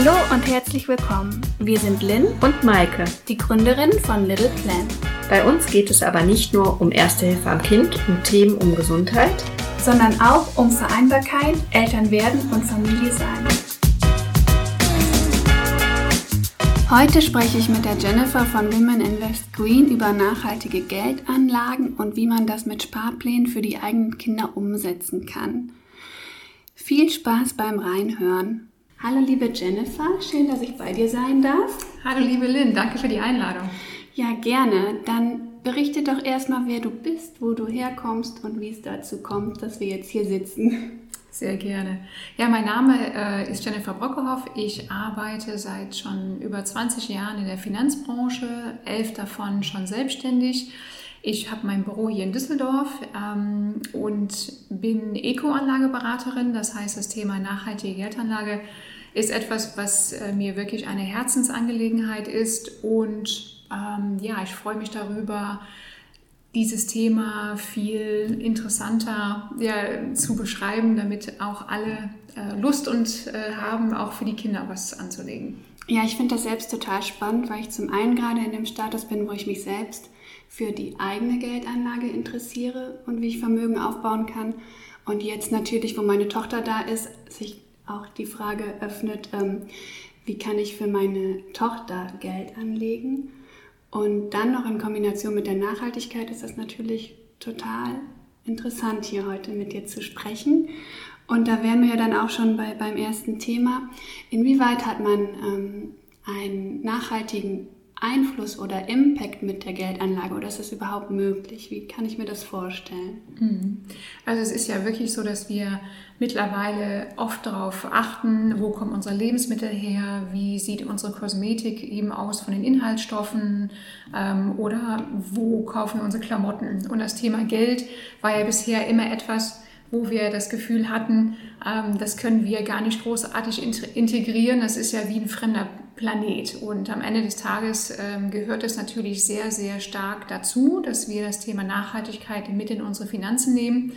Hallo und herzlich willkommen. Wir sind Lynn und Maike, die Gründerin von Little Plan. Bei uns geht es aber nicht nur um Erste Hilfe am Kind und Themen um Gesundheit, sondern auch um Vereinbarkeit, Elternwerden und Familie sein. Heute spreche ich mit der Jennifer von Women Invest Green über nachhaltige Geldanlagen und wie man das mit Sparplänen für die eigenen Kinder umsetzen kann. Viel Spaß beim Reinhören. Hallo liebe Jennifer, schön, dass ich bei dir sein darf. Hallo liebe Lynn, danke für die Einladung. Ja, gerne. Dann berichte doch erstmal, wer du bist, wo du herkommst und wie es dazu kommt, dass wir jetzt hier sitzen. Sehr gerne. Ja, mein Name äh, ist Jennifer Brockehoff. Ich arbeite seit schon über 20 Jahren in der Finanzbranche, elf davon schon selbstständig. Ich habe mein Büro hier in Düsseldorf ähm, und bin Eco-Anlageberaterin. Das heißt, das Thema nachhaltige Geldanlage ist etwas, was äh, mir wirklich eine Herzensangelegenheit ist. Und ähm, ja, ich freue mich darüber, dieses Thema viel interessanter ja, zu beschreiben, damit auch alle äh, Lust und äh, haben, auch für die Kinder was anzulegen. Ja, ich finde das selbst total spannend, weil ich zum einen gerade in dem Status bin, wo ich mich selbst für die eigene Geldanlage interessiere und wie ich Vermögen aufbauen kann. Und jetzt natürlich, wo meine Tochter da ist, sich auch die Frage öffnet, ähm, wie kann ich für meine Tochter Geld anlegen? Und dann noch in Kombination mit der Nachhaltigkeit ist das natürlich total interessant, hier heute mit dir zu sprechen. Und da wären wir ja dann auch schon bei, beim ersten Thema. Inwieweit hat man ähm, einen nachhaltigen Einfluss oder Impact mit der Geldanlage oder ist das überhaupt möglich? Wie kann ich mir das vorstellen? Mhm. Also es ist ja wirklich so, dass wir mittlerweile oft darauf achten, wo kommen unsere Lebensmittel her, wie sieht unsere Kosmetik eben aus von den Inhaltsstoffen ähm, oder wo kaufen wir unsere Klamotten. Und das Thema Geld war ja bisher immer etwas, wo wir das Gefühl hatten, ähm, das können wir gar nicht großartig integrieren. Das ist ja wie ein fremder Planet. Und am Ende des Tages ähm, gehört es natürlich sehr, sehr stark dazu, dass wir das Thema Nachhaltigkeit mit in unsere Finanzen nehmen.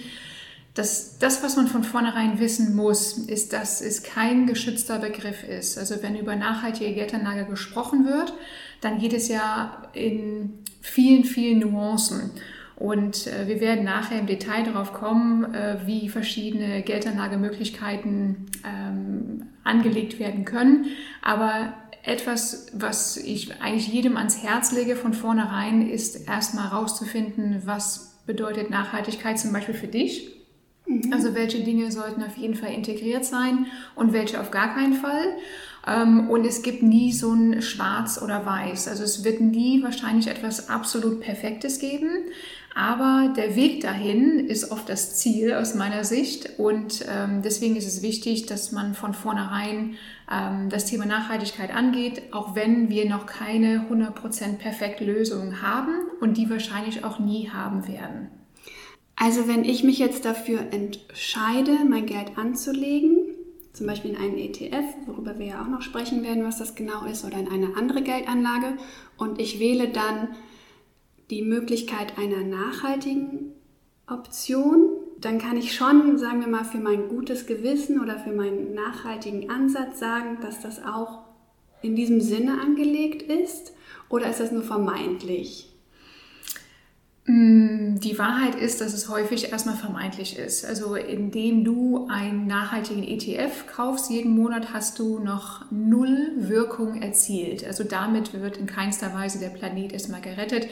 Das, das, was man von vornherein wissen muss, ist, dass es kein geschützter Begriff ist. Also wenn über nachhaltige Geldanlage gesprochen wird, dann geht es ja in vielen, vielen Nuancen. Und äh, wir werden nachher im Detail darauf kommen, äh, wie verschiedene Geldanlagemöglichkeiten ähm, angelegt werden können. Aber etwas, was ich eigentlich jedem ans Herz lege von vornherein, ist erstmal herauszufinden, was bedeutet Nachhaltigkeit zum Beispiel für dich. Mhm. Also welche Dinge sollten auf jeden Fall integriert sein und welche auf gar keinen Fall. Ähm, und es gibt nie so ein Schwarz oder Weiß. Also es wird nie wahrscheinlich etwas absolut Perfektes geben. Aber der Weg dahin ist oft das Ziel aus meiner Sicht und ähm, deswegen ist es wichtig, dass man von vornherein ähm, das Thema Nachhaltigkeit angeht, auch wenn wir noch keine 100% perfekte Lösung haben und die wahrscheinlich auch nie haben werden. Also wenn ich mich jetzt dafür entscheide, mein Geld anzulegen, zum Beispiel in einen ETF, worüber wir ja auch noch sprechen werden, was das genau ist, oder in eine andere Geldanlage und ich wähle dann die Möglichkeit einer nachhaltigen Option, dann kann ich schon, sagen wir mal, für mein gutes Gewissen oder für meinen nachhaltigen Ansatz sagen, dass das auch in diesem Sinne angelegt ist? Oder ist das nur vermeintlich? Mm, die Wahrheit ist, dass es häufig erstmal vermeintlich ist. Also indem du einen nachhaltigen ETF kaufst, jeden Monat hast du noch null Wirkung erzielt. Also damit wird in keinster Weise der Planet erstmal gerettet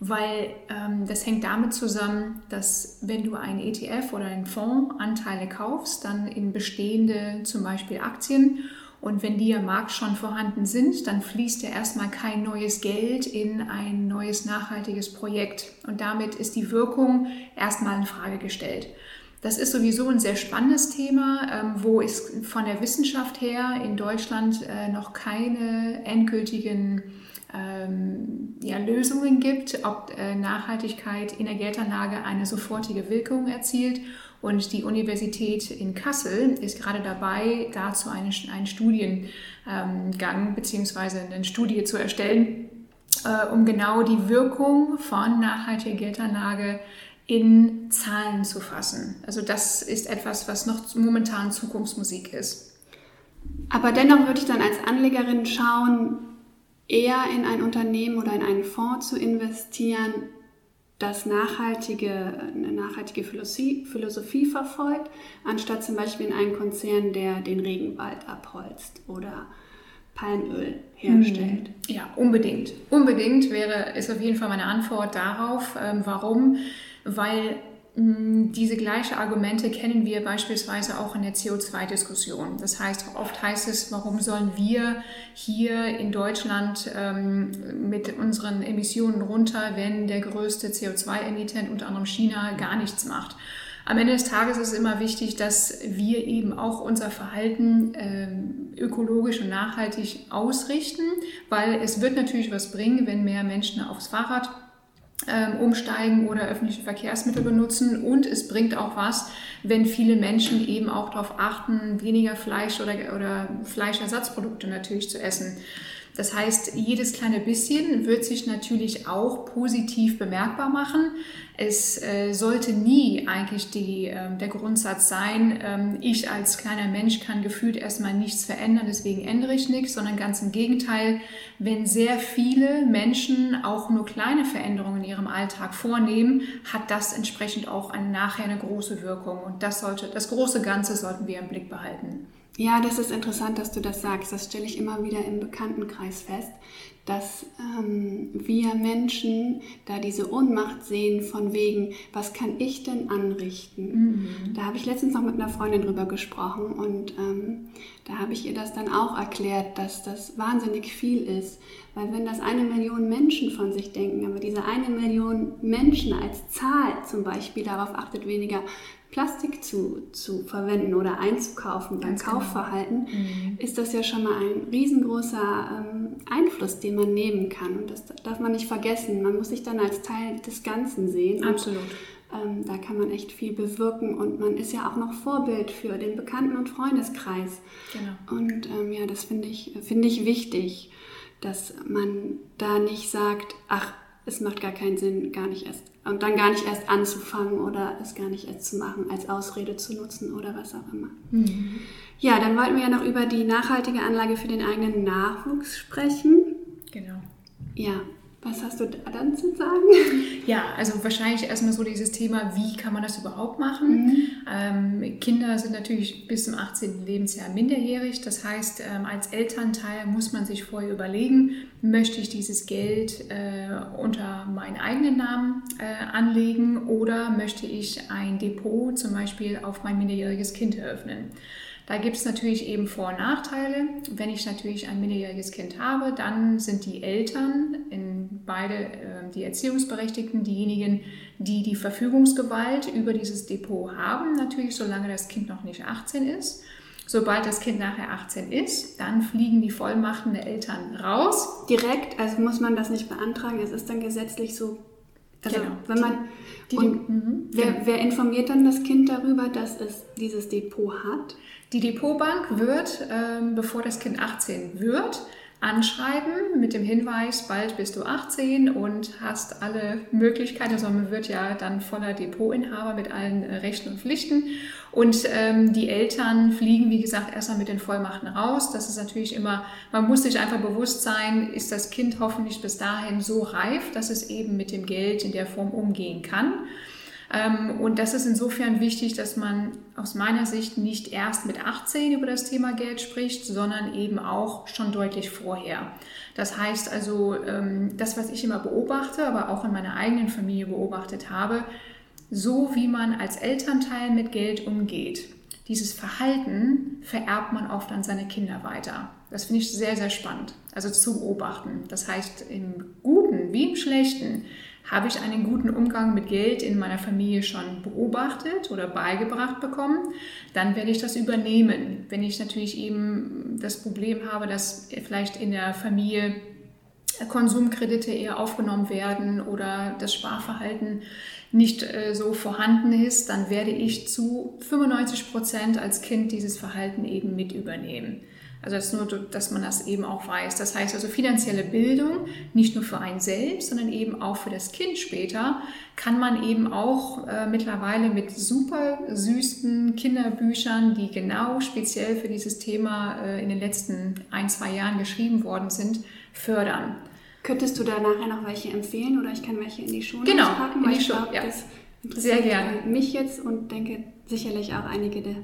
weil ähm, das hängt damit zusammen, dass wenn du einen ETF oder einen Fonds Anteile kaufst, dann in bestehende zum Beispiel Aktien und wenn die am Markt schon vorhanden sind, dann fließt ja erstmal kein neues Geld in ein neues nachhaltiges Projekt und damit ist die Wirkung erstmal in Frage gestellt. Das ist sowieso ein sehr spannendes Thema, ähm, wo es von der Wissenschaft her in Deutschland äh, noch keine endgültigen ähm, ja, Lösungen gibt, ob äh, Nachhaltigkeit in der Geldanlage eine sofortige Wirkung erzielt. Und die Universität in Kassel ist gerade dabei, dazu einen, einen Studiengang ähm, bzw. eine Studie zu erstellen, äh, um genau die Wirkung von nachhaltiger Geldanlage in Zahlen zu fassen. Also das ist etwas, was noch momentan Zukunftsmusik ist. Aber dennoch würde ich dann als Anlegerin schauen, eher in ein Unternehmen oder in einen Fonds zu investieren, das nachhaltige, eine nachhaltige Philosophie, Philosophie verfolgt, anstatt zum Beispiel in einen Konzern, der den Regenwald abholzt oder Palmöl herstellt. Hm. Ja, unbedingt. Unbedingt wäre, ist auf jeden Fall meine Antwort darauf. Ähm, warum? Weil diese gleichen Argumente kennen wir beispielsweise auch in der CO2-Diskussion. Das heißt, oft heißt es, warum sollen wir hier in Deutschland ähm, mit unseren Emissionen runter, wenn der größte CO2-Emittent, unter anderem China, gar nichts macht. Am Ende des Tages ist es immer wichtig, dass wir eben auch unser Verhalten ähm, ökologisch und nachhaltig ausrichten, weil es wird natürlich was bringen, wenn mehr Menschen aufs Fahrrad umsteigen oder öffentliche Verkehrsmittel benutzen. Und es bringt auch was, wenn viele Menschen eben auch darauf achten, weniger Fleisch oder, oder Fleischersatzprodukte natürlich zu essen. Das heißt, jedes kleine bisschen wird sich natürlich auch positiv bemerkbar machen. Es äh, sollte nie eigentlich die, äh, der Grundsatz sein, ähm, ich als kleiner Mensch kann gefühlt erstmal nichts verändern, deswegen ändere ich nichts, sondern ganz im Gegenteil, wenn sehr viele Menschen auch nur kleine Veränderungen in ihrem Alltag vornehmen, hat das entsprechend auch eine, nachher eine große Wirkung. Und das sollte, das große Ganze sollten wir im Blick behalten. Ja, das ist interessant, dass du das sagst. Das stelle ich immer wieder im Bekanntenkreis fest, dass ähm, wir Menschen da diese Ohnmacht sehen von wegen, was kann ich denn anrichten? Mhm. Da habe ich letztens noch mit einer Freundin drüber gesprochen und ähm, da habe ich ihr das dann auch erklärt, dass das wahnsinnig viel ist. Weil wenn das eine Million Menschen von sich denken, aber diese eine Million Menschen als Zahl zum Beispiel darauf achtet, weniger Plastik zu, zu verwenden oder einzukaufen beim genau. Kaufverhalten, mhm. ist das ja schon mal ein riesengroßer ähm, Einfluss, den man nehmen kann. Und das darf man nicht vergessen. Man muss sich dann als Teil des Ganzen sehen. Absolut. Und, ähm, da kann man echt viel bewirken und man ist ja auch noch Vorbild für den Bekannten- und Freundeskreis. Genau. Und ähm, ja, das finde ich, find ich wichtig, dass man da nicht sagt, ach, es macht gar keinen Sinn, gar nicht erst und dann gar nicht erst anzufangen oder es gar nicht erst zu machen, als Ausrede zu nutzen oder was auch immer. Mhm. Ja, dann wollten wir ja noch über die nachhaltige Anlage für den eigenen Nachwuchs sprechen. Genau. Ja, was hast du da dann zu sagen? Ja, also wahrscheinlich erstmal so dieses Thema, wie kann man das überhaupt machen? Mhm. Ähm, Kinder sind natürlich bis zum 18. Lebensjahr minderjährig. Das heißt, ähm, als Elternteil muss man sich vorher überlegen, möchte ich dieses Geld äh, unter meinen eigenen Namen äh, anlegen oder möchte ich ein Depot zum Beispiel auf mein minderjähriges Kind eröffnen? Da gibt es natürlich eben Vor- und Nachteile. Wenn ich natürlich ein minderjähriges Kind habe, dann sind die Eltern, in beide äh, die Erziehungsberechtigten, diejenigen, die die Verfügungsgewalt über dieses Depot haben, natürlich solange das Kind noch nicht 18 ist. Sobald das Kind nachher 18 ist, dann fliegen die Vollmachten der Eltern raus. Direkt, also muss man das nicht beantragen, es ist dann gesetzlich so. Also genau. wenn man die, und mhm. wer, wer informiert dann das Kind darüber, dass es dieses Depot hat? Die Depotbank wird, ähm, bevor das Kind 18 wird, anschreiben mit dem Hinweis, bald bist du 18 und hast alle Möglichkeiten, also man wird ja dann voller Depotinhaber mit allen Rechten und Pflichten und ähm, die Eltern fliegen, wie gesagt, erstmal mit den Vollmachten raus. Das ist natürlich immer, man muss sich einfach bewusst sein, ist das Kind hoffentlich bis dahin so reif, dass es eben mit dem Geld in der Form umgehen kann. Ähm, und das ist insofern wichtig, dass man aus meiner Sicht nicht erst mit 18 über das Thema Geld spricht, sondern eben auch schon deutlich vorher. Das heißt also, ähm, das, was ich immer beobachte, aber auch in meiner eigenen Familie beobachtet habe, so wie man als Elternteil mit Geld umgeht, dieses Verhalten vererbt man oft an seine Kinder weiter. Das finde ich sehr, sehr spannend. Also zu beobachten. Das heißt, im Guten wie im Schlechten habe ich einen guten Umgang mit Geld in meiner Familie schon beobachtet oder beigebracht bekommen, dann werde ich das übernehmen. Wenn ich natürlich eben das Problem habe, dass vielleicht in der Familie Konsumkredite eher aufgenommen werden oder das Sparverhalten nicht äh, so vorhanden ist, dann werde ich zu 95 Prozent als Kind dieses Verhalten eben mit übernehmen. Also das nur, dass man das eben auch weiß. Das heißt also finanzielle Bildung, nicht nur für einen selbst, sondern eben auch für das Kind später, kann man eben auch äh, mittlerweile mit super süßen Kinderbüchern, die genau speziell für dieses Thema äh, in den letzten ein, zwei Jahren geschrieben worden sind, fördern. Könntest du da nachher noch welche empfehlen oder ich kann welche in die Schule genau, packen? In die Schule, ja. Sehr gerne. mich jetzt und denke sicherlich auch einige der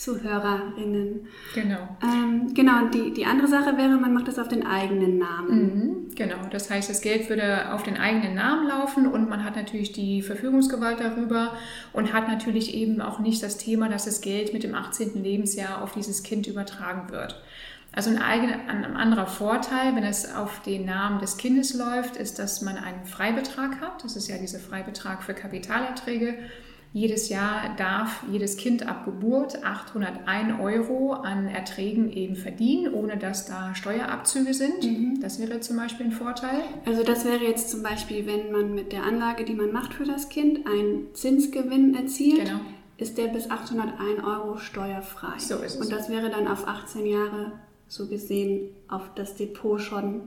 Zuhörerinnen. Genau. Ähm, genau, die, die andere Sache wäre, man macht das auf den eigenen Namen. Mhm, genau, das heißt, das Geld würde auf den eigenen Namen laufen und man hat natürlich die Verfügungsgewalt darüber und hat natürlich eben auch nicht das Thema, dass das Geld mit dem 18. Lebensjahr auf dieses Kind übertragen wird. Also ein, eigener, ein anderer Vorteil, wenn es auf den Namen des Kindes läuft, ist, dass man einen Freibetrag hat. Das ist ja dieser Freibetrag für Kapitalerträge. Jedes Jahr darf jedes Kind ab Geburt 801 Euro an Erträgen eben verdienen, ohne dass da Steuerabzüge sind. Mhm. Das wäre zum Beispiel ein Vorteil. Also das wäre jetzt zum Beispiel, wenn man mit der Anlage, die man macht für das Kind, einen Zinsgewinn erzielt. Genau. Ist der bis 801 Euro steuerfrei. So ist es. Und das wäre dann auf 18 Jahre so gesehen auf das Depot schon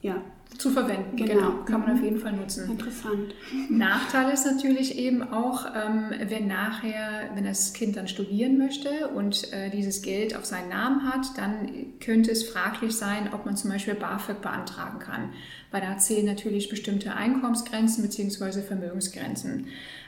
ja, zu verwenden. Genau, genau. kann man auf mhm. jeden Fall nutzen. Interessant. Nachteil ist natürlich eben auch, ähm, wenn nachher, wenn das Kind dann studieren möchte und äh, dieses Geld auf seinen Namen hat, dann könnte es fraglich sein, ob man zum Beispiel BAföG beantragen kann, weil da zählen natürlich bestimmte Einkommensgrenzen bzw. Vermögensgrenzen.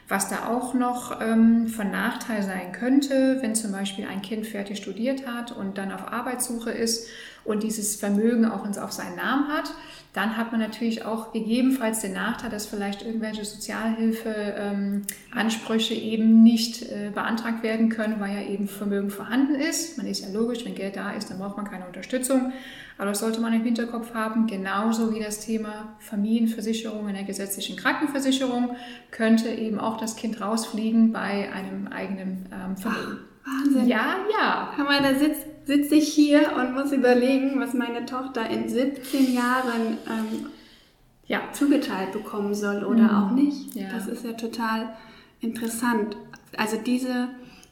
Was da auch noch ähm, von Nachteil sein könnte, wenn zum Beispiel ein Kind fertig studiert hat und dann auf Arbeitssuche ist und dieses Vermögen auch auf seinen Namen hat, dann hat man natürlich auch gegebenenfalls den Nachteil, dass vielleicht irgendwelche Sozialhilfeansprüche ähm, eben nicht äh, beantragt werden können, weil ja eben Vermögen vorhanden ist. Man ist ja logisch, wenn Geld da ist, dann braucht man keine Unterstützung. Aber das sollte man im Hinterkopf haben, genauso wie das Thema Familienversicherung in der gesetzlichen Krankenversicherung könnte eben auch das Kind rausfliegen bei einem eigenen ähm, Vermögen. Wahnsinn. Ja, ja. Hör mal, da sitzt sitze ich hier und muss überlegen, was meine Tochter in 17 Jahren ähm, ja, zugeteilt bekommen soll oder mhm. auch nicht. Ja. Das ist ja total interessant. Also diese,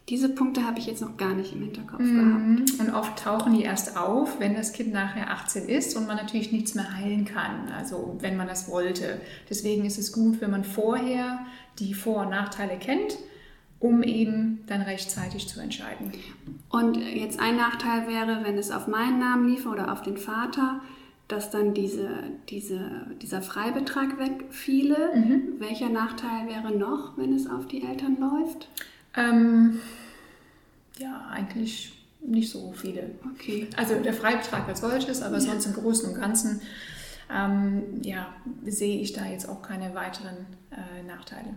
diese Punkte habe ich jetzt noch gar nicht im Hinterkopf mhm. gehabt. Und oft tauchen die erst auf, wenn das Kind nachher 18 ist und man natürlich nichts mehr heilen kann, also wenn man das wollte. Deswegen ist es gut, wenn man vorher die Vor- und Nachteile kennt um eben dann rechtzeitig zu entscheiden. Und jetzt ein Nachteil wäre, wenn es auf meinen Namen lief oder auf den Vater, dass dann diese, diese, dieser Freibetrag wegfiele. Mhm. Welcher Nachteil wäre noch, wenn es auf die Eltern läuft? Ähm, ja, eigentlich nicht so viele. Okay. Also der Freibetrag als solches, aber ja. sonst im Großen und Ganzen ähm, ja, sehe ich da jetzt auch keine weiteren äh, Nachteile.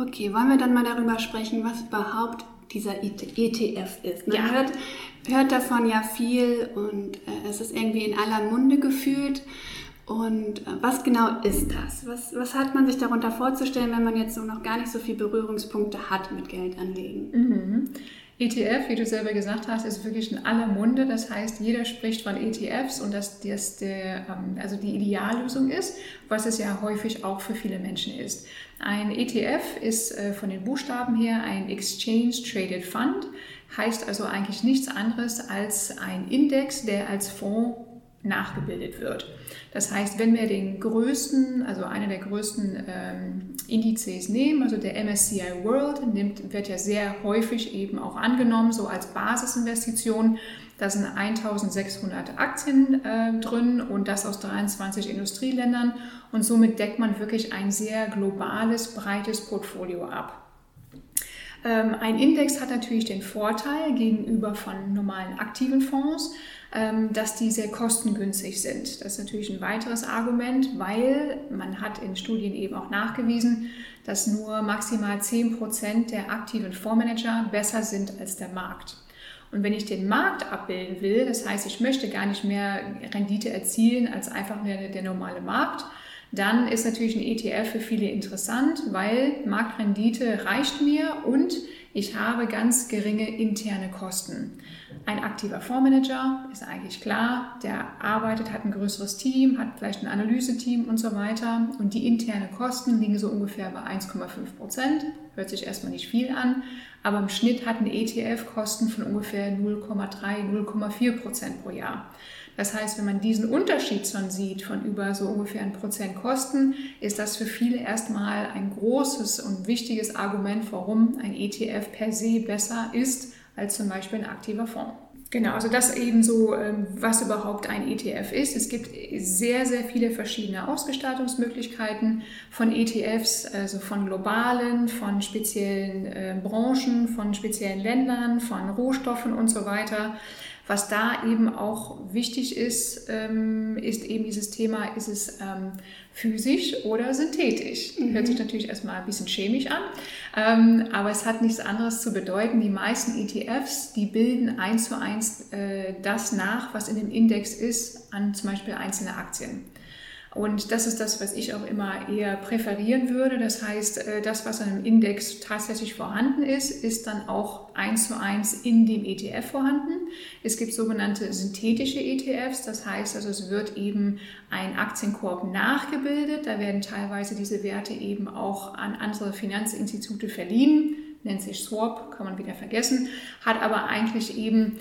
Okay, wollen wir dann mal darüber sprechen, was überhaupt dieser ETF ist? Man ja. hört, hört davon ja viel und äh, es ist irgendwie in aller Munde gefühlt. Und äh, was genau ist das? Was, was hat man sich darunter vorzustellen, wenn man jetzt so noch gar nicht so viele Berührungspunkte hat mit Geldanlegen? Mhm. ETF, wie du selber gesagt hast, ist wirklich in aller Munde. Das heißt, jeder spricht von ETFs und dass das der, ähm, also die Ideallösung ist, was es ja häufig auch für viele Menschen ist. Ein ETF ist äh, von den Buchstaben her ein Exchange Traded Fund, heißt also eigentlich nichts anderes als ein Index, der als Fonds nachgebildet wird. Das heißt, wenn wir den größten, also einer der größten ähm, Indizes nehmen, also der MSCI World, nimmt, wird ja sehr häufig eben auch angenommen, so als Basisinvestition. Da sind 1600 Aktien äh, drin und das aus 23 Industrieländern und somit deckt man wirklich ein sehr globales, breites Portfolio ab. Ähm, ein Index hat natürlich den Vorteil gegenüber von normalen aktiven Fonds, ähm, dass die sehr kostengünstig sind. Das ist natürlich ein weiteres Argument, weil man hat in Studien eben auch nachgewiesen, dass nur maximal 10% der aktiven Fondsmanager besser sind als der Markt. Und wenn ich den Markt abbilden will, das heißt, ich möchte gar nicht mehr Rendite erzielen als einfach nur der, der normale Markt, dann ist natürlich ein ETF für viele interessant, weil Marktrendite reicht mir und ich habe ganz geringe interne Kosten. Ein aktiver Fondsmanager ist eigentlich klar, der arbeitet, hat ein größeres Team, hat vielleicht ein Analyseteam und so weiter. Und die internen Kosten liegen so ungefähr bei 1,5 Prozent. Hört sich erstmal nicht viel an, aber im Schnitt hat ein ETF Kosten von ungefähr 0,3, 0,4 Prozent pro Jahr. Das heißt, wenn man diesen Unterschied schon sieht von über so ungefähr ein Prozent Kosten, ist das für viele erstmal ein großes und wichtiges Argument, warum ein ETF per se besser ist als zum Beispiel ein aktiver Fonds. Genau, also das eben so, ähm, was überhaupt ein ETF ist. Es gibt sehr, sehr viele verschiedene Ausgestaltungsmöglichkeiten von ETFs, also von globalen, von speziellen äh, Branchen, von speziellen Ländern, von Rohstoffen und so weiter. Was da eben auch wichtig ist, ähm, ist eben dieses Thema, ist es ähm, physisch oder synthetisch? Mhm. Hört sich natürlich erstmal ein bisschen chemisch an, ähm, aber es hat nichts anderes zu bedeuten. Die meisten ETFs, die bilden eins zu eins äh, das nach, was in dem Index ist, an zum Beispiel einzelne Aktien. Und das ist das, was ich auch immer eher präferieren würde. Das heißt, äh, das, was an einem Index tatsächlich vorhanden ist, ist dann auch eins zu eins in dem ETF vorhanden. Es gibt sogenannte synthetische ETFs. Das heißt, also es wird eben ein Aktienkorb nachgebildet. Da werden teilweise diese Werte eben auch an andere Finanzinstitute verliehen. Nennt sich Swap, kann man wieder vergessen. Hat aber eigentlich eben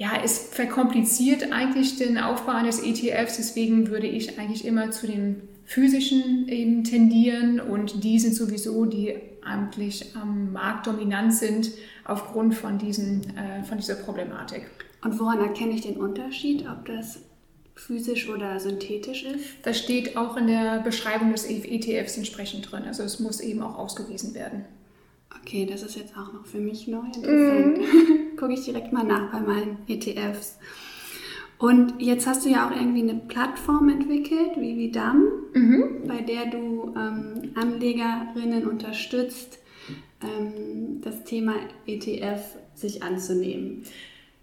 ja, es verkompliziert eigentlich den Aufbau eines ETFs. Deswegen würde ich eigentlich immer zu den physischen eben tendieren und die sind sowieso, die eigentlich am Markt dominant sind aufgrund von, diesen, äh, von dieser Problematik. Und woran erkenne ich den Unterschied, ob das physisch oder synthetisch ist? Das steht auch in der Beschreibung des ETFs entsprechend drin. Also es muss eben auch ausgewiesen werden. Okay, das ist jetzt auch noch für mich neu interessant. Mm. Gucke ich direkt mal nach bei meinen ETFs. Und jetzt hast du ja auch irgendwie eine Plattform entwickelt, wie Vidam, mhm. bei der du ähm, Anlegerinnen unterstützt, ähm, das Thema ETF sich anzunehmen.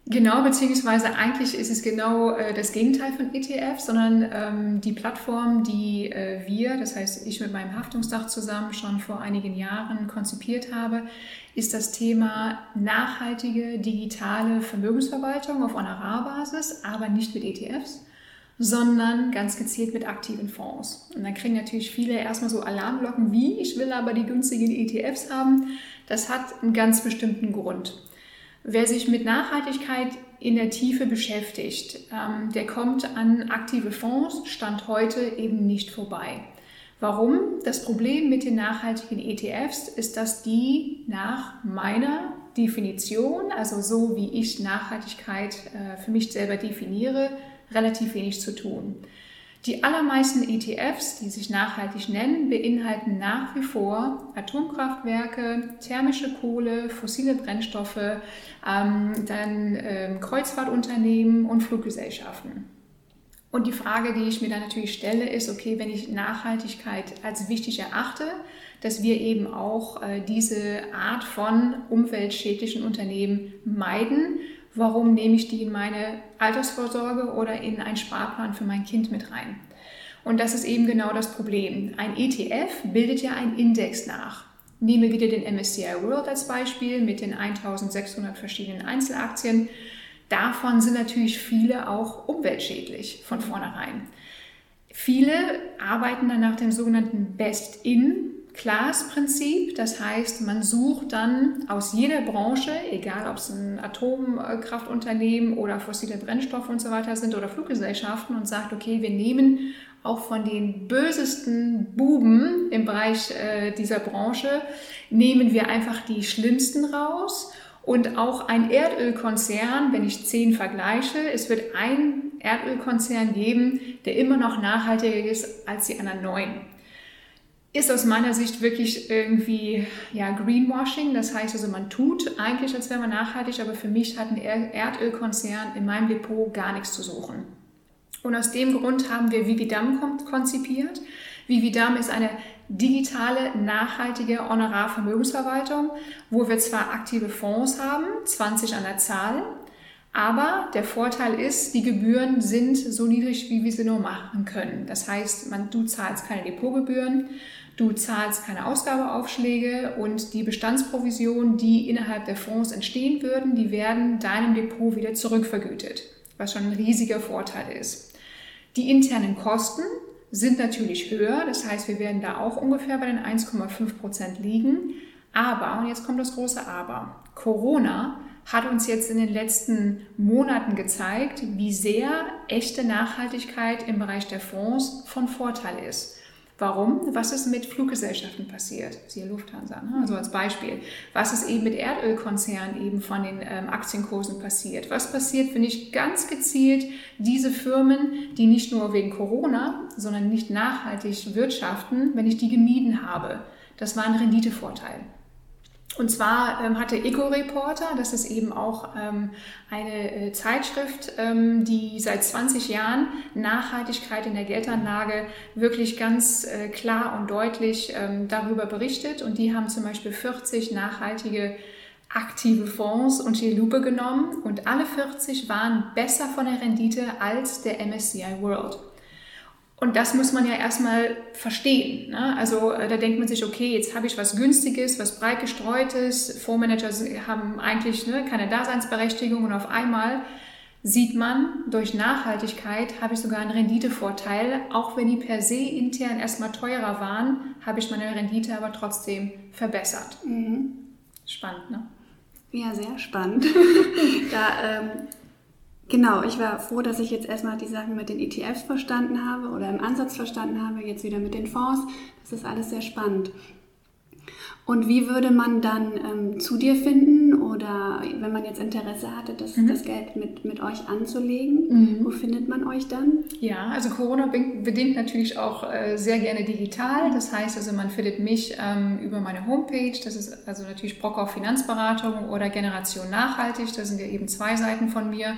Genau, beziehungsweise eigentlich ist es genau äh, das Gegenteil von ETF, sondern ähm, die Plattform, die äh, wir, das heißt ich mit meinem Haftungsdach zusammen schon vor einigen Jahren konzipiert habe, ist das Thema nachhaltige digitale Vermögensverwaltung auf Honorarbasis, aber nicht mit ETFs sondern ganz gezielt mit aktiven Fonds. Und dann kriegen natürlich viele erstmal so Alarmglocken, wie ich will aber die günstigen ETFs haben. Das hat einen ganz bestimmten Grund. Wer sich mit Nachhaltigkeit in der Tiefe beschäftigt, ähm, der kommt an aktive Fonds, Stand heute eben nicht vorbei. Warum? Das Problem mit den nachhaltigen ETFs ist, dass die nach meiner Definition, also so wie ich Nachhaltigkeit äh, für mich selber definiere, relativ wenig zu tun. Die allermeisten ETFs, die sich nachhaltig nennen, beinhalten nach wie vor Atomkraftwerke, thermische Kohle, fossile Brennstoffe, ähm, dann ähm, Kreuzfahrtunternehmen und Fluggesellschaften. Und die Frage, die ich mir dann natürlich stelle, ist, okay, wenn ich Nachhaltigkeit als wichtig erachte, dass wir eben auch äh, diese Art von umweltschädlichen Unternehmen meiden, warum nehme ich die in meine Altersvorsorge oder in einen Sparplan für mein Kind mit rein? Und das ist eben genau das Problem. Ein ETF bildet ja einen Index nach. Nehme wieder den MSCI World als Beispiel mit den 1600 verschiedenen Einzelaktien. Davon sind natürlich viele auch umweltschädlich von vornherein. Viele arbeiten dann nach dem sogenannten Best-in Class-Prinzip. Das heißt, man sucht dann aus jeder Branche, egal ob es ein Atomkraftunternehmen oder fossile Brennstoffe und so weiter sind oder Fluggesellschaften und sagt, okay, wir nehmen auch von den bösesten Buben im Bereich äh, dieser Branche, nehmen wir einfach die schlimmsten raus. Und auch ein Erdölkonzern, wenn ich zehn vergleiche, es wird ein Erdölkonzern geben, der immer noch nachhaltiger ist als die anderen neun ist aus meiner Sicht wirklich irgendwie ja, Greenwashing. Das heißt also, man tut eigentlich, als wäre man nachhaltig, aber für mich hat ein Erdölkonzern in meinem Depot gar nichts zu suchen. Und aus dem Grund haben wir Vividam konzipiert. Vividam ist eine digitale, nachhaltige Honorarvermögensverwaltung, wo wir zwar aktive Fonds haben, 20 an der Zahl, Aber der Vorteil ist, die Gebühren sind so niedrig, wie wir sie nur machen können. Das heißt, man, du zahlst keine Depotgebühren, du zahlst keine Ausgabeaufschläge und die Bestandsprovisionen, die innerhalb der Fonds entstehen würden, die werden deinem Depot wieder zurückvergütet, was schon ein riesiger Vorteil ist. Die internen Kosten sind natürlich höher, das heißt, wir werden da auch ungefähr bei den 1,5 Prozent liegen. Aber, und jetzt kommt das große Aber, Corona hat uns jetzt in den letzten Monaten gezeigt, wie sehr echte Nachhaltigkeit im Bereich der Fonds von Vorteil ist. Warum? Was ist mit Fluggesellschaften passiert? Siehe Lufthansa, ne? also als Beispiel. Was ist eben mit Erdölkonzernen eben von den ähm, Aktienkursen passiert? Was passiert, wenn ich ganz gezielt diese Firmen, die nicht nur wegen Corona, sondern nicht nachhaltig wirtschaften, wenn ich die gemieden habe? Das war ein Renditevorteil. Und zwar ähm, hatte Eco Reporter, das ist eben auch ähm, eine äh, Zeitschrift, ähm, die seit 20 Jahren Nachhaltigkeit in der Geldanlage wirklich ganz äh, klar und deutlich ähm, darüber berichtet. Und die haben zum Beispiel 40 nachhaltige aktive Fonds unter die Lupe genommen und alle 40 waren besser von der Rendite als der MSCI World. Und das muss man ja erstmal verstehen. Ne? Also äh, da denkt man sich, okay, jetzt habe ich was Günstiges, was breit gestreutes. Fondsmanager haben eigentlich ne, keine Daseinsberechtigung und auf einmal sieht man, durch Nachhaltigkeit habe ich sogar einen Renditevorteil. Auch wenn die per se intern erstmal teurer waren, habe ich meine Rendite aber trotzdem verbessert. Mhm. Spannend, ne? Ja, sehr spannend. da ähm, Genau, ich war froh, dass ich jetzt erstmal die Sachen mit den ETFs verstanden habe oder im Ansatz verstanden habe, jetzt wieder mit den Fonds. Das ist alles sehr spannend. Und wie würde man dann ähm, zu dir finden oder wenn man jetzt Interesse hatte, das, mhm. das Geld mit, mit euch anzulegen, mhm. wo findet man euch dann? Ja, also Corona bedingt natürlich auch äh, sehr gerne digital. Das heißt also, man findet mich ähm, über meine Homepage. Das ist also natürlich Brockhoff Finanzberatung oder Generation Nachhaltig. Da sind ja eben zwei Seiten von mir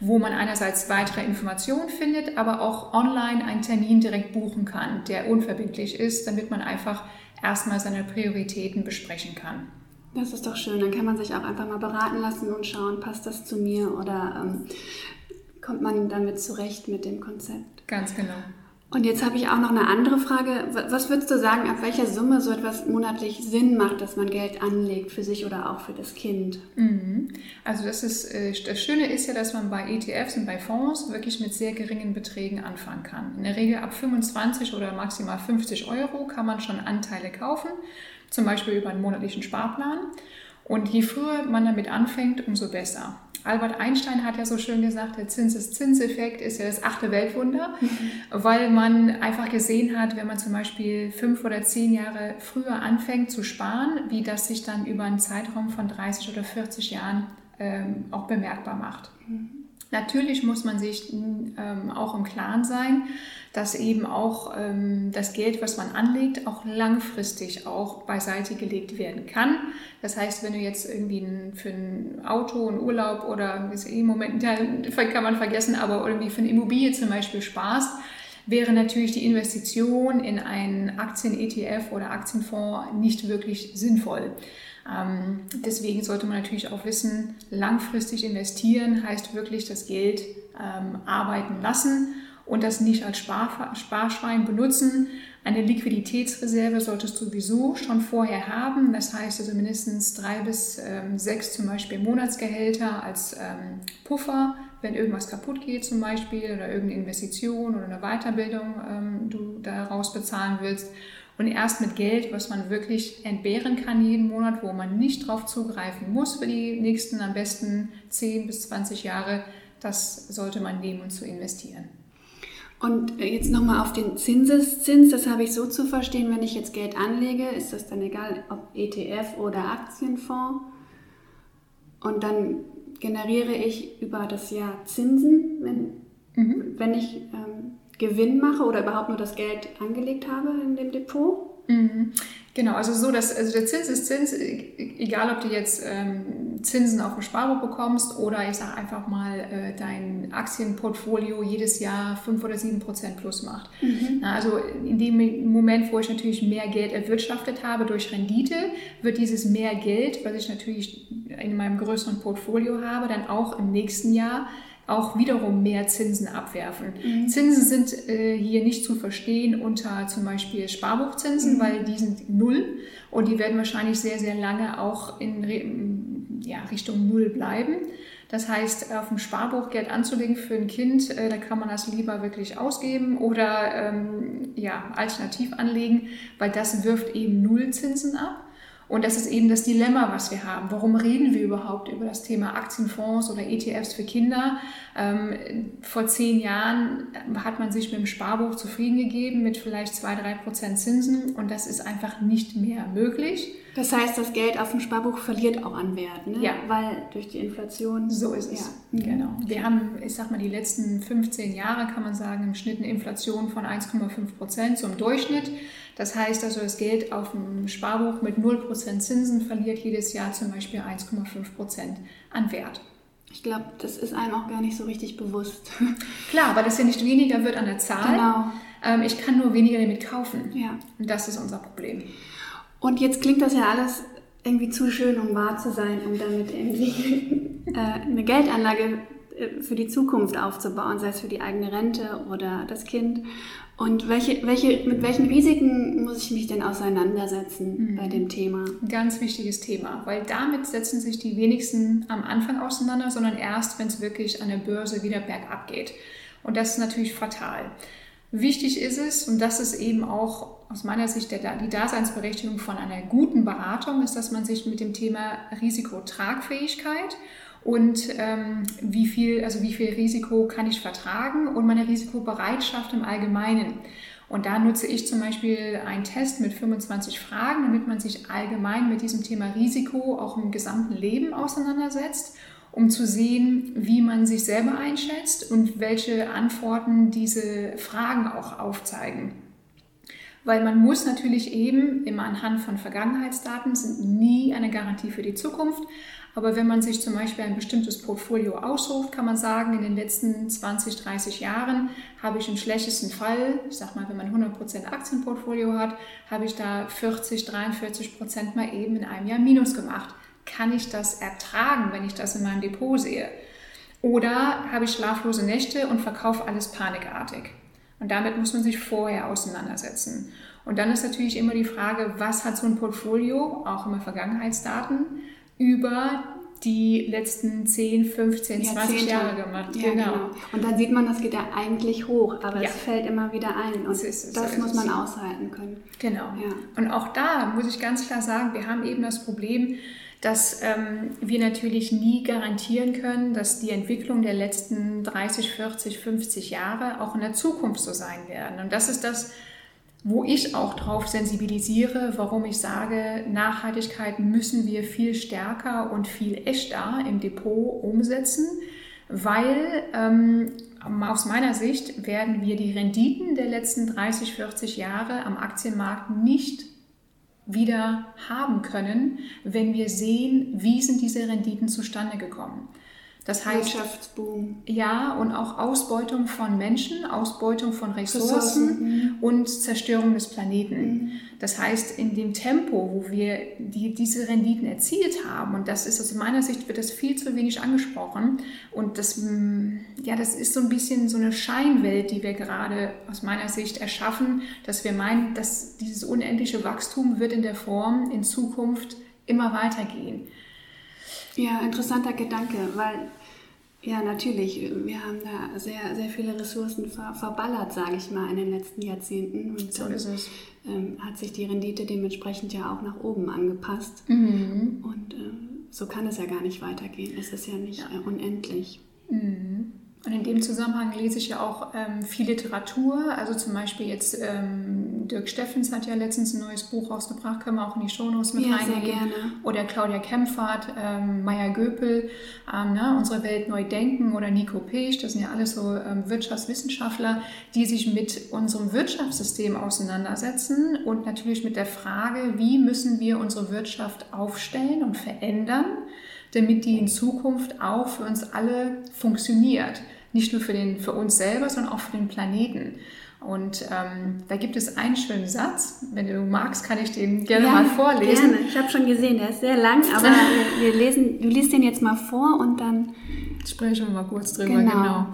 wo man einerseits weitere Informationen findet, aber auch online einen Termin direkt buchen kann, der unverbindlich ist, damit man einfach erstmal seine Prioritäten besprechen kann. Das ist doch schön. Dann kann man sich auch einfach mal beraten lassen und schauen, passt das zu mir oder ähm, kommt man damit zurecht mit dem Konzept. Ganz genau. Und jetzt habe ich auch noch eine andere Frage. Was würdest du sagen, ab welcher Summe so etwas monatlich Sinn macht, dass man Geld anlegt für sich oder auch für das Kind? Mhm. Also das ist äh, das Schöne ist ja, dass man bei ETFs und bei Fonds wirklich mit sehr geringen Beträgen anfangen kann. In der Regel ab 25 oder maximal 50 Euro kann man schon Anteile kaufen, zum Beispiel über einen monatlichen Sparplan. Und je früher man damit anfängt, umso besser. Albert Einstein hat ja so schön gesagt, der Zinseszinseffekt ist ja das achte Weltwunder, mhm. weil man einfach gesehen hat, wenn man zum Beispiel fünf oder zehn Jahre früher anfängt zu sparen, wie das sich dann über einen Zeitraum von 30 oder 40 Jahren ähm, auch bemerkbar macht. Mhm. Natürlich muss man sich ähm, auch im Klaren sein, dass eben auch ähm, das Geld, was man anlegt, auch langfristig auch beiseite gelegt werden kann. Das heißt, wenn du jetzt irgendwie ein, für ein Auto, einen Urlaub oder eh im Moment kann man vergessen, aber irgendwie für eine Immobilie zum Beispiel sparst, wäre natürlich die Investition in einen Aktien-ETF oder Aktienfonds nicht wirklich sinnvoll. Ähm, deswegen sollte man natürlich auch wissen, langfristig investieren heißt wirklich das Geld ähm, arbeiten lassen und das nicht als Spar Sparschwein benutzen. Eine Liquiditätsreserve solltest du sowieso schon vorher haben. Das heißt also mindestens drei bis ähm, sechs zum Beispiel Monatsgehälter als ähm, Puffer, wenn irgendwas kaputt geht zum Beispiel oder irgendeine Investition oder eine Weiterbildung ähm, du daraus bezahlen willst. Und erst mit Geld, was man wirklich entbehren kann jeden Monat, wo man nicht drauf zugreifen muss für die nächsten am besten 10 bis 20 Jahre, das sollte man nehmen und zu investieren. Und jetzt nochmal auf den Zinseszins, das habe ich so zu verstehen, wenn ich jetzt Geld anlege, ist das dann egal, ob ETF oder Aktienfonds. Und dann generiere ich über das Jahr Zinsen, wenn, mhm. wenn ich ähm, Gewinn mache oder überhaupt nur das Geld angelegt habe in dem Depot. Mhm. Genau, also so, dass also der Zins ist Zins, egal ob du jetzt ähm, Zinsen auf dem Sparbuch bekommst oder ich sage einfach mal, äh, dein Aktienportfolio jedes Jahr 5 oder 7 Prozent plus macht. Mhm. Also in dem Moment, wo ich natürlich mehr Geld erwirtschaftet habe durch Rendite, wird dieses mehr Geld, was ich natürlich in meinem größeren Portfolio habe, dann auch im nächsten Jahr auch wiederum mehr Zinsen abwerfen. Mhm. Zinsen sind äh, hier nicht zu verstehen unter zum Beispiel Sparbuchzinsen, mhm. weil die sind null und die werden wahrscheinlich sehr, sehr lange auch in ja, Richtung null bleiben. Das heißt, auf dem Sparbuch Geld anzulegen für ein Kind, äh, da kann man das lieber wirklich ausgeben oder ähm, ja, alternativ anlegen, weil das wirft eben Nullzinsen ab. Und das ist eben das Dilemma, was wir haben. Warum reden wir überhaupt über das Thema Aktienfonds oder ETFs für Kinder? Ähm, vor zehn Jahren hat man sich mit dem Sparbuch zufrieden gegeben mit vielleicht zwei, drei Prozent Zinsen und das ist einfach nicht mehr möglich. Das heißt, das Geld auf dem Sparbuch verliert auch an Wert, ne? Ja. Weil durch die Inflation. So ist es. Ja. Genau. Wir haben, ich sag mal, die letzten 15 Jahre, kann man sagen, im Schnitt eine Inflation von 1,5 Prozent zum Durchschnitt. Das heißt also, das Geld auf dem Sparbuch mit 0% Zinsen verliert jedes Jahr zum Beispiel 1,5% an Wert. Ich glaube, das ist einem auch gar nicht so richtig bewusst. Klar, weil das ja nicht weniger wird an der Zahl. Genau. Ähm, ich kann nur weniger damit kaufen. Ja. Und das ist unser Problem. Und jetzt klingt das ja alles irgendwie zu schön, um wahr zu sein, um damit irgendwie äh, eine Geldanlage äh, für die Zukunft aufzubauen, sei es für die eigene Rente oder das Kind. Und welche, welche, mit welchen Risiken muss ich mich denn auseinandersetzen mhm. bei dem Thema? Ganz wichtiges Thema, weil damit setzen sich die wenigsten am Anfang auseinander, sondern erst, wenn es wirklich an der Börse wieder bergab geht. Und das ist natürlich fatal. Wichtig ist es, und das ist eben auch aus meiner Sicht der, die Daseinsberechtigung von einer guten Beratung, ist, dass man sich mit dem Thema Risikotragfähigkeit und ähm, wie, viel, also wie viel Risiko kann ich vertragen und meine Risikobereitschaft im Allgemeinen. Und da nutze ich zum Beispiel einen Test mit 25 Fragen, damit man sich allgemein mit diesem Thema Risiko auch im gesamten Leben auseinandersetzt, um zu sehen, wie man sich selber einschätzt und welche Antworten diese Fragen auch aufzeigen. Weil man muss natürlich eben immer anhand von Vergangenheitsdaten sind nie eine Garantie für die Zukunft, aber wenn man sich zum Beispiel ein bestimmtes Portfolio aussucht, kann man sagen, in den letzten 20, 30 Jahren habe ich im schlechtesten Fall, ich sage mal, wenn man 100% Aktienportfolio hat, habe ich da 40, 43% mal eben in einem Jahr Minus gemacht. Kann ich das ertragen, wenn ich das in meinem Depot sehe? Oder habe ich schlaflose Nächte und verkaufe alles panikartig? Und damit muss man sich vorher auseinandersetzen. Und dann ist natürlich immer die Frage, was hat so ein Portfolio, auch immer Vergangenheitsdaten, über die letzten 10, 15, 20 Jahre gemacht. Ja, genau. genau. Und dann sieht man, das geht ja eigentlich hoch, aber ja. es fällt immer wieder ein. Und das, ist, das so muss man aushalten können. Genau. Und auch da muss ich ganz klar sagen, wir haben eben das Problem, dass ähm, wir natürlich nie garantieren können, dass die Entwicklung der letzten 30, 40, 50 Jahre auch in der Zukunft so sein werden. Und das ist das, wo ich auch darauf sensibilisiere, warum ich sage, Nachhaltigkeit müssen wir viel stärker und viel echter im Depot umsetzen, weil ähm, aus meiner Sicht werden wir die Renditen der letzten 30, 40 Jahre am Aktienmarkt nicht wieder haben können, wenn wir sehen, wie sind diese Renditen zustande gekommen. Das heißt, Wirtschaftsboom. Ja, und auch Ausbeutung von Menschen, Ausbeutung von Ressourcen. Mhm. und Zerstörung des Planeten. Mhm. Das heißt, in dem Tempo, wo wir die, diese Renditen erzielt haben, und das ist aus meiner Sicht, wird das viel zu wenig angesprochen. Und das, mm, ja, das ist so ein bisschen so eine Scheinwelt, die wir gerade aus meiner Sicht erschaffen, dass wir meinen, dass dieses unendliche Wachstum wird in der Form in Zukunft immer weitergehen. Ja, interessanter Gedanke, weil ja, natürlich. Wir haben da sehr, sehr viele Ressourcen ver verballert, sage ich mal, in den letzten Jahrzehnten. Und so ist es. Ähm, hat sich die Rendite dementsprechend ja auch nach oben angepasst. Mhm. Und äh, so kann es ja gar nicht weitergehen. Es ist ja nicht ja. Äh, unendlich. Mhm. Und in dem Zusammenhang lese ich ja auch ähm, viel Literatur. Also zum Beispiel jetzt ähm, Dirk Steffens hat ja letztens ein neues Buch rausgebracht, können wir auch in die Shownotes mit ja, reinnehmen. Sehr gerne. Oder Claudia Kempfert, ähm, Maya Göpel, ähm, ne, Unsere Welt neu denken oder Nico Pech, das sind ja alles so ähm, Wirtschaftswissenschaftler, die sich mit unserem Wirtschaftssystem auseinandersetzen und natürlich mit der Frage, wie müssen wir unsere Wirtschaft aufstellen und verändern, damit die in Zukunft auch für uns alle funktioniert. Nicht nur für, den, für uns selber, sondern auch für den Planeten. Und ähm, da gibt es einen schönen Satz. Wenn du magst, kann ich den gerne ja, mal vorlesen. Gerne. Ich habe schon gesehen, der ist sehr lang, aber wir lesen, du liest den jetzt mal vor und dann sprechen wir mal kurz drüber. Genau. genau.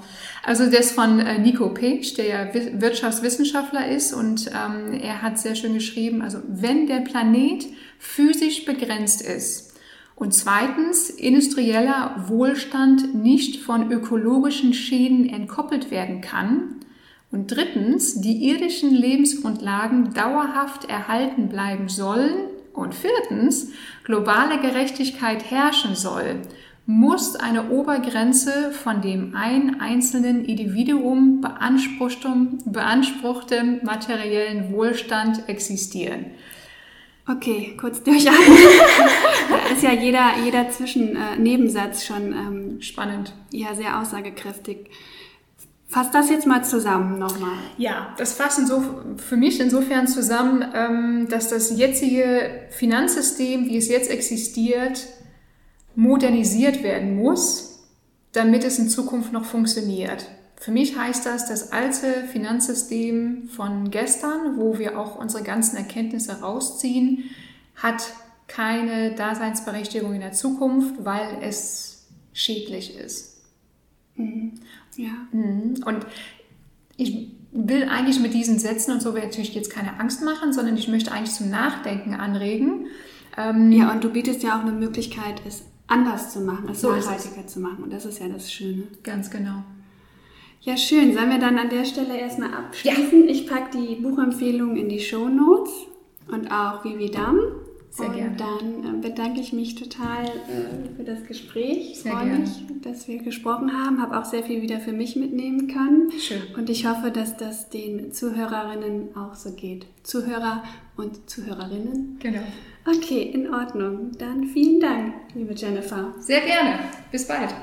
Also das von äh, Nico Page, der ja Wirtschaftswissenschaftler ist und ähm, er hat sehr schön geschrieben, also wenn der Planet physisch begrenzt ist, und zweitens, industrieller Wohlstand nicht von ökologischen Schäden entkoppelt werden kann, und drittens, die irdischen Lebensgrundlagen dauerhaft erhalten bleiben sollen. Und viertens, globale Gerechtigkeit herrschen soll, muss eine Obergrenze von dem ein einzelnen Individuum beanspruchtem, beanspruchtem materiellen Wohlstand existieren. Okay, kurz durchatmen. ist ja jeder, jeder Zwischen-Nebensatz äh, schon ähm, spannend. Ja, sehr aussagekräftig. Fass das jetzt mal zusammen nochmal. Ja, das fasst so, für mich insofern zusammen, ähm, dass das jetzige Finanzsystem, wie es jetzt existiert, modernisiert werden muss, damit es in Zukunft noch funktioniert. Für mich heißt das, das alte Finanzsystem von gestern, wo wir auch unsere ganzen Erkenntnisse rausziehen, hat keine Daseinsberechtigung in der Zukunft, weil es schädlich ist. Mhm. Ja. Mhm. Und ich will eigentlich mit diesen Sätzen und so natürlich jetzt keine Angst machen, sondern ich möchte eigentlich zum Nachdenken anregen. Ähm, ja, und du bietest ja auch eine Möglichkeit, es anders zu machen, es so nachhaltiger zu machen. Und das ist ja das Schöne. Ganz genau. Ja, schön. Sollen wir dann an der Stelle erstmal abschließen? Ja. Ich packe die Buchempfehlung in die Show Notes und auch Vivi Damm. Sehr und gerne. dann äh, bedanke ich mich total äh, für das Gespräch. Ich freue mich, dass wir gesprochen haben. Habe auch sehr viel wieder für mich mitnehmen können. Schön. Und ich hoffe, dass das den Zuhörerinnen auch so geht. Zuhörer und Zuhörerinnen. Genau. Okay, in Ordnung. Dann vielen Dank, liebe Jennifer. Sehr gerne. Bis bald.